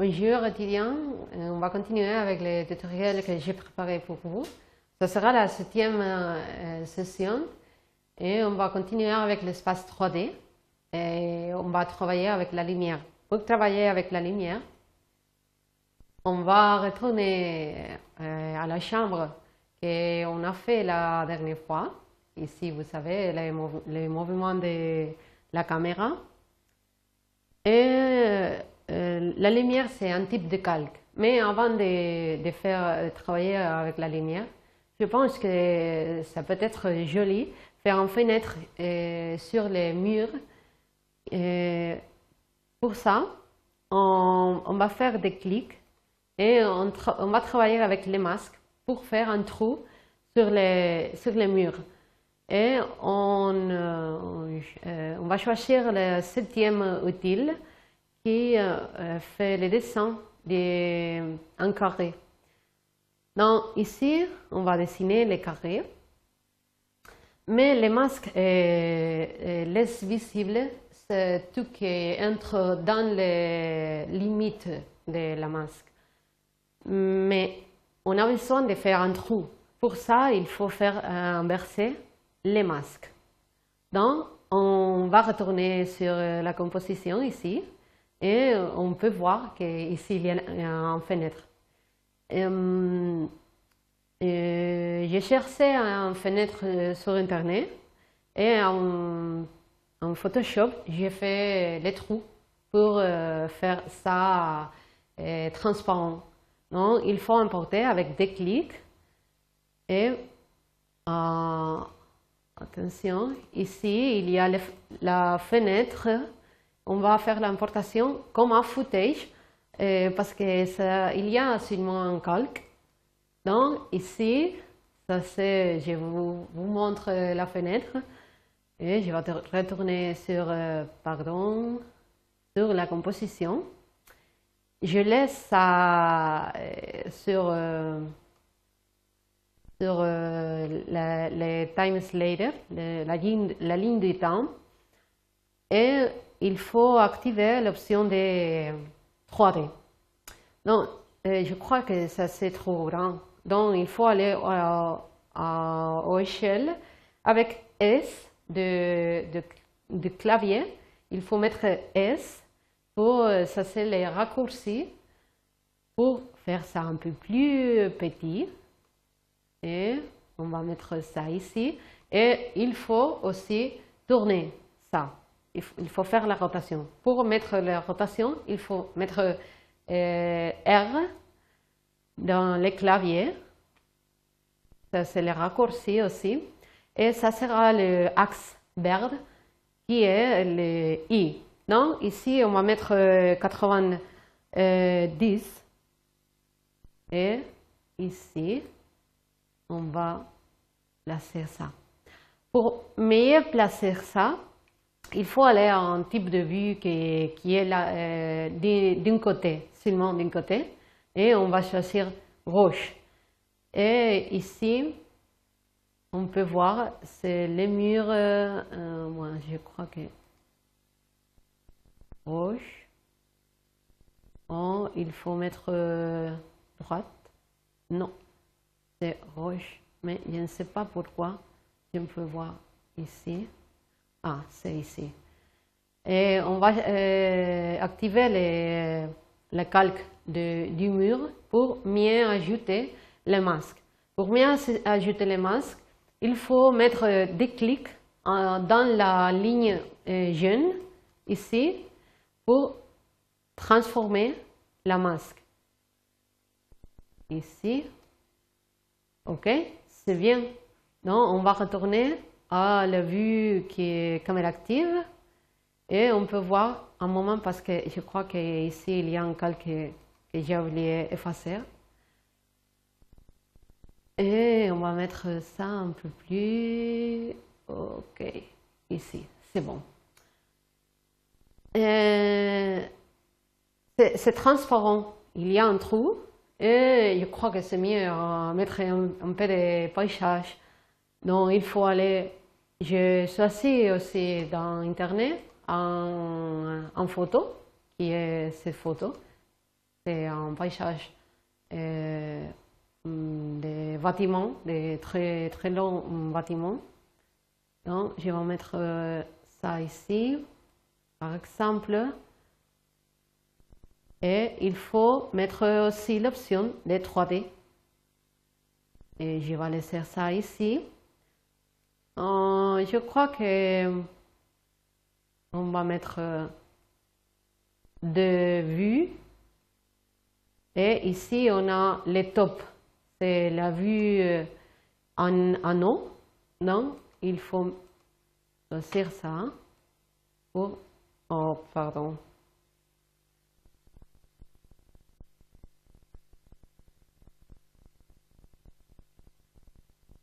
Bonjour étudiants, Euh, on va continuer avec les tutoriels que j'ai préparés pour vous. Ce sera la septième euh, session et on va continuer avec l'espace 3D et on va travailler avec la lumière. Pour travailler avec la lumière, on va retourner euh, à la chambre qu'on a fait la dernière fois. Ici, vous savez, les, les mouvements de la caméra. Et la lumière, c'est un type de calque. Mais avant de, faire euh, travailler avec la lumière, je pense que ça peut être joli faire une fenêtre euh, sur les murs. Et pour ça, on, va faire des clics et on, va travailler avec les masques pour faire un trou sur les, sur les murs. Et euh, euh, on va choisir le septième outil euh, euh, fait le dessin d'un carré. Donc ici, on va dessiner les carrés. Mais les masques euh, euh, laissent visible tout qui entre dans les limites de la masque. Mais on a besoin de faire un trou. Pour ça, il faut faire inverser les masques. Donc, on va retourner sur la composition ici et euh, on peut voir qu'ici il y a une fenêtre. Euh, J'ai cherché une fenêtre euh, sur Internet et en, Photoshop, j'ai fait les trous pour faire ça transparent. Donc, il faut importer avec des clics et attention, ici il y a la fenêtre. On va faire l'importation comme un footage euh, parce que il y a seulement un calque. Donc ici, ça c'est, je vous, montre la fenêtre et je vais retourner sur, euh, pardon, sur la composition. Je laisse ça euh, sur, euh, sur la, time slider, la, ligne, la ligne du temps. Et il faut activer l'option de 3D. Donc, euh, je crois que ça c'est trop grand. Donc, il faut aller à, à- aux échelles avec S de, de, de clavier. Il faut mettre S pour, euh, ça c'est les raccourcis pour faire ça un peu plus petit. Et on va mettre ça ici. Et il faut aussi tourner ça. Il faut, faire la rotation. Pour mettre la rotation, il faut mettre euh, R dans les claviers. Ça, c'est le raccourci aussi. Et ça sera le axe vert qui est le I. Donc, ici, on va mettre euh, 90. Et ici, on va placer ça. Pour mieux placer ça, il faut aller à un type de vue qui, est là, euh, d'un côté, seulement d'un côté, et on va choisir gauche. Et ici, on peut voir, c'est les murs, euh, euh, moi je crois que gauche. Oh, il faut mettre droite. Non, c'est gauche, mais je ne sais pas pourquoi. Je peux voir ici. Ah, c'est ici. Et on va euh, activer les, le calque du mur pour mieux ajouter les masques. Pour mieux ajouter les masques, il faut mettre euh, des clics euh, dans la ligne euh, jaune ici pour transformer la masque. Ici, ok, c'est bien. Donc, on va retourner à la vue qui est caméra active et on peut voir un moment parce que je crois qu'ici il y a un calque que, j'ai oublié effacer. Et on va mettre ça un peu plus. Ok, ici, c'est bon. Euh, c'est transparent. Il y a un trou et je crois que c'est mieux à mettre un, un peu de paysage. Donc il faut aller. Je choisis aussi dans Internet en, photo, qui est cette photo. c'est un paysage des bâtiments, des très, très longs bâtiments. Donc, je vais mettre ça ici, par exemple. Et il faut mettre aussi l'option des 3D. Et je vais laisser ça ici. Euh, je crois que on va mettre deux vues. Et ici, on a les tops. C'est la vue euh, en anneau. Donc, il faut choisir ça pour... Oh, pardon.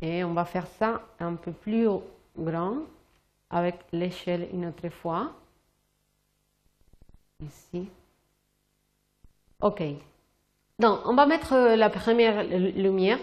Et on va faire ça un peu plus grand avec l'échelle une autre fois. Ici. OK. Donc, on va mettre la première lumière.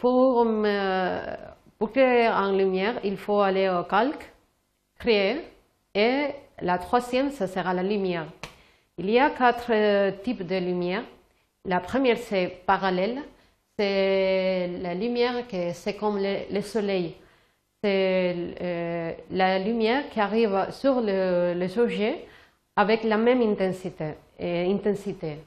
Pour, pour créer en lumière, il faut aller au calque, créer, et la troisième, ce sera la lumière. Il y a quatre types de lumière. La première, c'est parallèle c'est la lumière que c'est comme le, soleil. C'est euh, la lumière qui arrive sur le, le sujet avec la même intensité. Et intensité.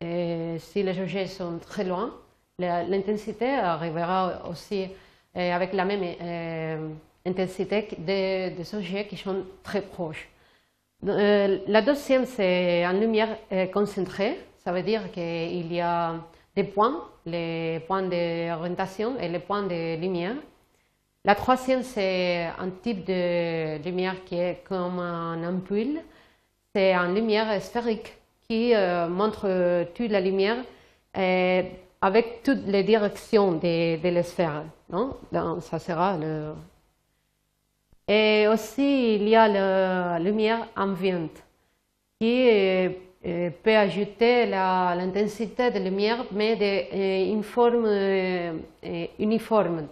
Si les objets sont très loin, l'intensité arrivera aussi euh, avec la même euh, intensité des, des, objets qui sont très proches. la deuxième, c'est en lumière concentrée. Ça veut dire qu'il y a des points, les points d'orientation et les points de lumière. La troisième, c'est un type de lumière qui est comme un ampoule. C'est une lumière sphérique qui euh, montre toute la lumière avec toutes les directions de, de la sphère. Non? Ça sera le... Et aussi, il y a la lumière ambiante qui est peut ajouter l'intensité de lumière, mais d'une euh, forme euh, uniforme,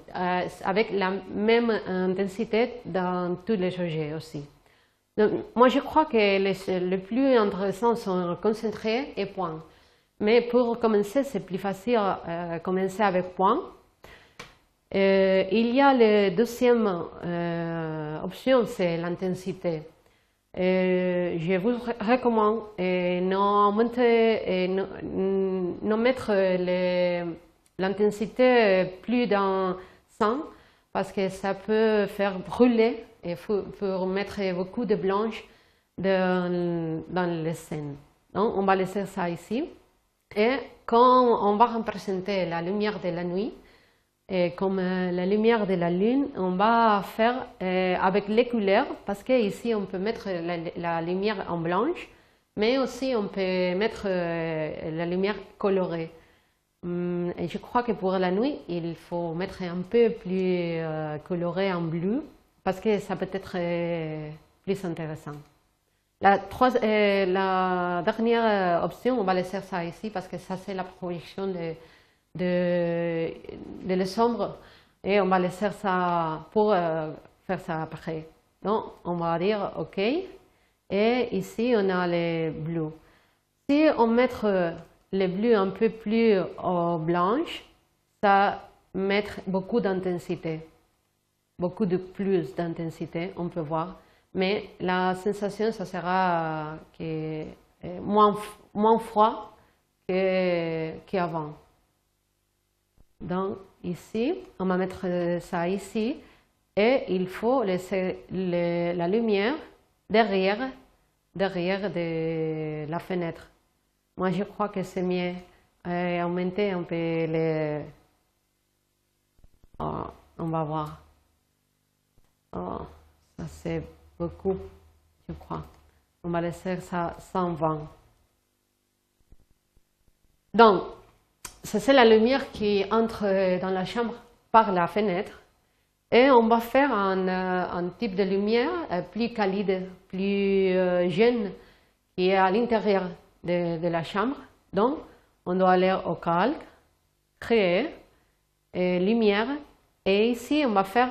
avec la même intensité dans tous les objets aussi. moi, je crois que les, le plus intéressant sont concentrés et points. Mais pour commencer, c'est plus facile de commencer avec points. il y a la deuxième option, c'est l'intensité. Euh, je vous recommande de ne mettre l'intensité plus dans 100 parce que ça peut faire brûler et pour mettre beaucoup de blanche dans, dans les scènes. Donc, on va laisser ça ici. Et quand on va représenter la lumière de la nuit, et comme euh, la lumière de la lune, on va faire euh, avec les couleurs, parce qu'ici on peut mettre la, lumière en blanche, mais aussi on peut mettre euh, la lumière colorée. Hum, et je crois que pour la nuit, il faut mettre un peu plus coloré en bleu, parce que ça peut être plus intéressant. La, dernière option, on va laisser ça ici, parce que ça c'est la projection de de, de les sombres et on va laisser ça pour euh, faire ça après. Donc, on va dire OK. Et ici, on a les bleus. Si on met les bleus un peu plus au blanche, ça met beaucoup d'intensité, beaucoup de plus d'intensité, on peut voir. Mais la sensation, ça sera que, euh, moins, moins froid qu'avant. Donc ici, on va mettre ça ici et il faut laisser la lumière derrière, derrière de la fenêtre. Moi, je crois que c'est mieux euh, augmenter un peu les... Oh, on va voir. Oh, ça c'est beaucoup, je crois. On va laisser ça 120. Donc, c'est la lumière qui entre dans la chambre par la fenêtre. Et on va faire un, euh, type de lumière euh, plus qualide, plus euh, jeune, qui est à l'intérieur de, la chambre. Donc, on doit aller au calque, créer, lumière, et ici, on va faire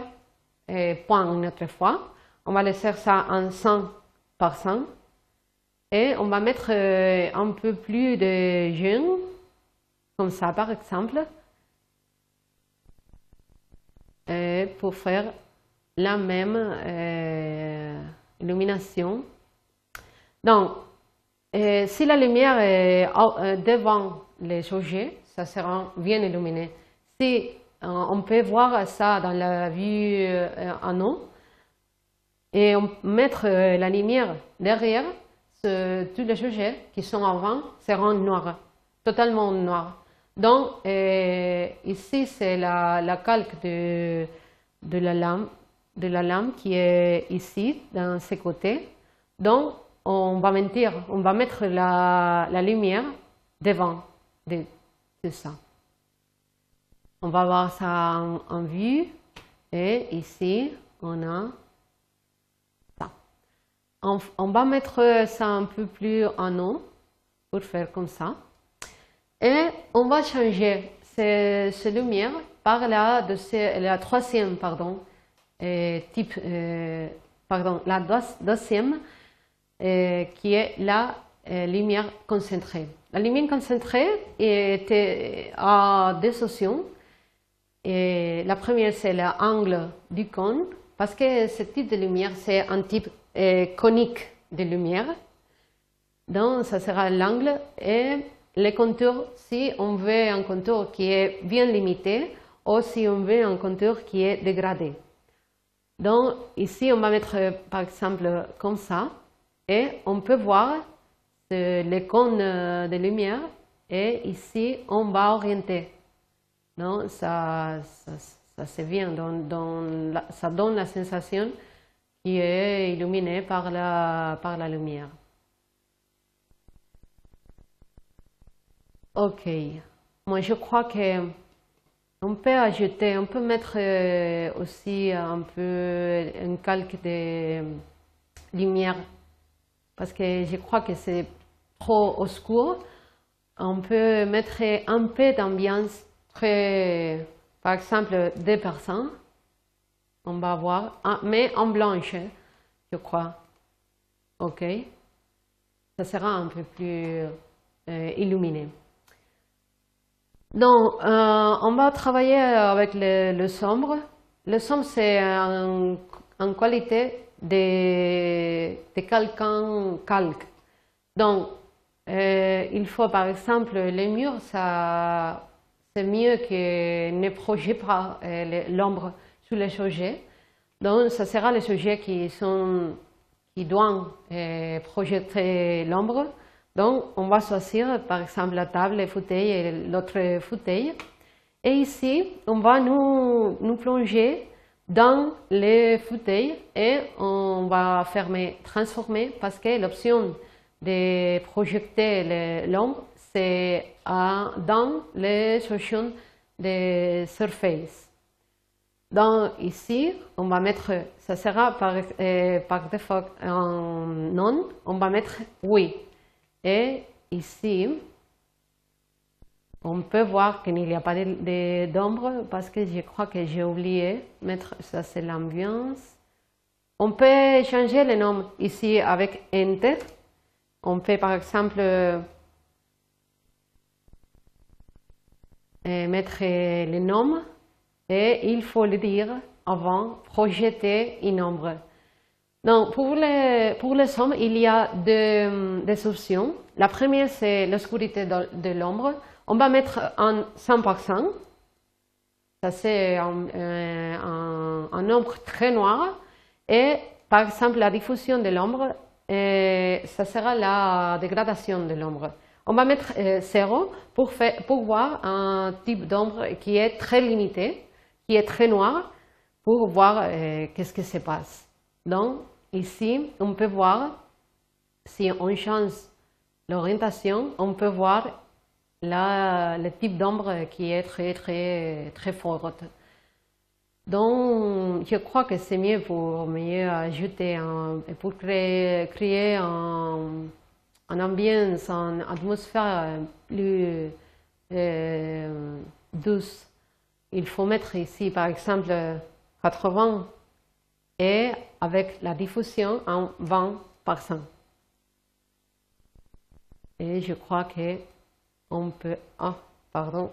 point une autre fois. On va laisser ça en 100 par 100. Et on va mettre un peu plus de jaune, comme ça par exemple, pour faire la même euh, illumination. Donc, euh, si la lumière est devant les sujets, ça sera bien illuminé. Si on peut voir ça dans la vue en haut, et mettre la lumière derrière, tous les sujets qui sont avant seront noirs, totalement noirs. Donc, euh, ici, c'est la, calque de, la lampe, de la lampe qui est ici, dans ces côtés. Donc, on va mentir, on va mettre la, lumière devant de, ça. On va voir ça en, vue. Et ici, on a on, va mettre ça un peu plus en haut pour faire comme ça. Et on va changer ces, lumières par la, troisième, pardon, type, euh, pardon, la deuxième, euh, qui est la euh, lumière concentrée. La lumière concentrée était à deux options. Et la première, c'est l'angle du cône, parce que ce type de lumière, c'est un type conique de lumière. Donc, ça sera l'angle et les contours si on veut un contour qui est bien limité ou si on veut un contour qui est dégradé. Donc, ici, on va mettre par exemple comme ça et on peut voir les cônes de lumière et ici, on va orienter. Donc, ça, ça, c'est bien, ça donne la sensation qui est illuminé par la, par la lumière. Ok. Moi, je crois que on peut ajouter, on peut mettre euh, aussi un peu un calque de lumière parce que je crois que c'est trop oscur. On peut mettre un peu d'ambiance très, par exemple, deux personnes on va voir, ah, mais en blanche, je crois. OK Ça sera un peu plus euh, illuminé. Donc, euh, on va travailler avec le, sombre. Le sombre, c'est en, qualité de, de calque. Donc, euh, il faut par exemple les murs, ça, c'est mieux que ne projette pas l'ombre sur les sujets. Donc, ce sera les sujets qui, sont, qui doivent euh, projeter l'ombre. Donc, on va choisir par exemple la table, le fauteuil et l'autre fauteuil. Et ici, on va nous, plonger dans les fauteuils et on va fermer, transformer parce que l'option de projeter l'ombre, c'est dans les solutions de surface. Donc ici, on va mettre, ça sera par, euh, par défaut en non, on va mettre oui. Et ici, on peut voir qu'il n'y a pas d'ombre parce que je crois que j'ai oublié mettre, ça c'est l'ambiance. On peut changer le nom ici avec Enter. On peut par exemple euh, mettre le nom et il faut le dire avant, projeter une ombre. Donc, pour les, pour les sommes, il y a deux, des options. La première, c'est l'obscurité de, l'ombre. On va mettre en 100%. Ça, c'est un, euh, un, ombre très noir. Et, par exemple, la diffusion de l'ombre, ça sera la dégradation de l'ombre. On va mettre 0 euh, pour, faire, pour voir un type d'ombre qui est très limité qui est très noir pour voir euh, qu'est-ce qui se passe. Donc, ici, on peut voir, si on change l'orientation, on peut voir le type d'ombre qui est très, très, très forte. Donc, je crois que c'est mieux pour mieux ajouter, un, pour créer, créer un, ambiance, une atmosphère plus euh, douce il faut mettre ici, par exemple, 80 et avec la diffusion en 20%. Et je crois que on peut... Ah, pardon.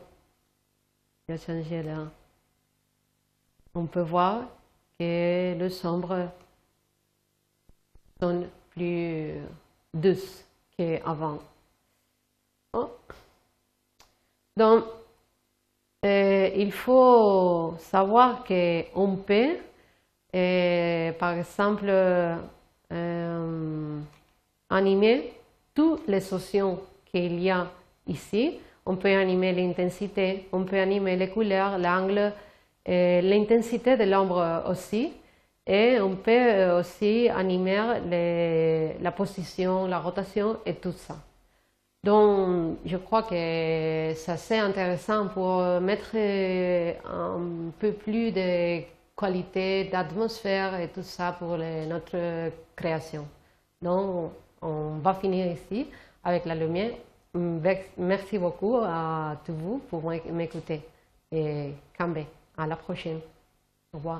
J'ai changé là. On peut voir que le sombre sont plus douce qu'avant. Oh. Donc, euh, il faut savoir qu'on peut, euh, par exemple, euh, animer toutes les options qu'il y a ici. On peut animer l'intensité, on peut animer les couleurs, l'angle, l'intensité de l'ombre aussi. Et on peut aussi animer la position, la rotation et tout ça. Donc, je crois que ça c'est intéressant pour mettre un peu plus de qualité d'atmosphère et tout ça pour notre création. Donc, on va finir ici avec la lumière. Merci beaucoup à tous vous pour m'écouter. Et Cambe, à la prochaine. Au revoir.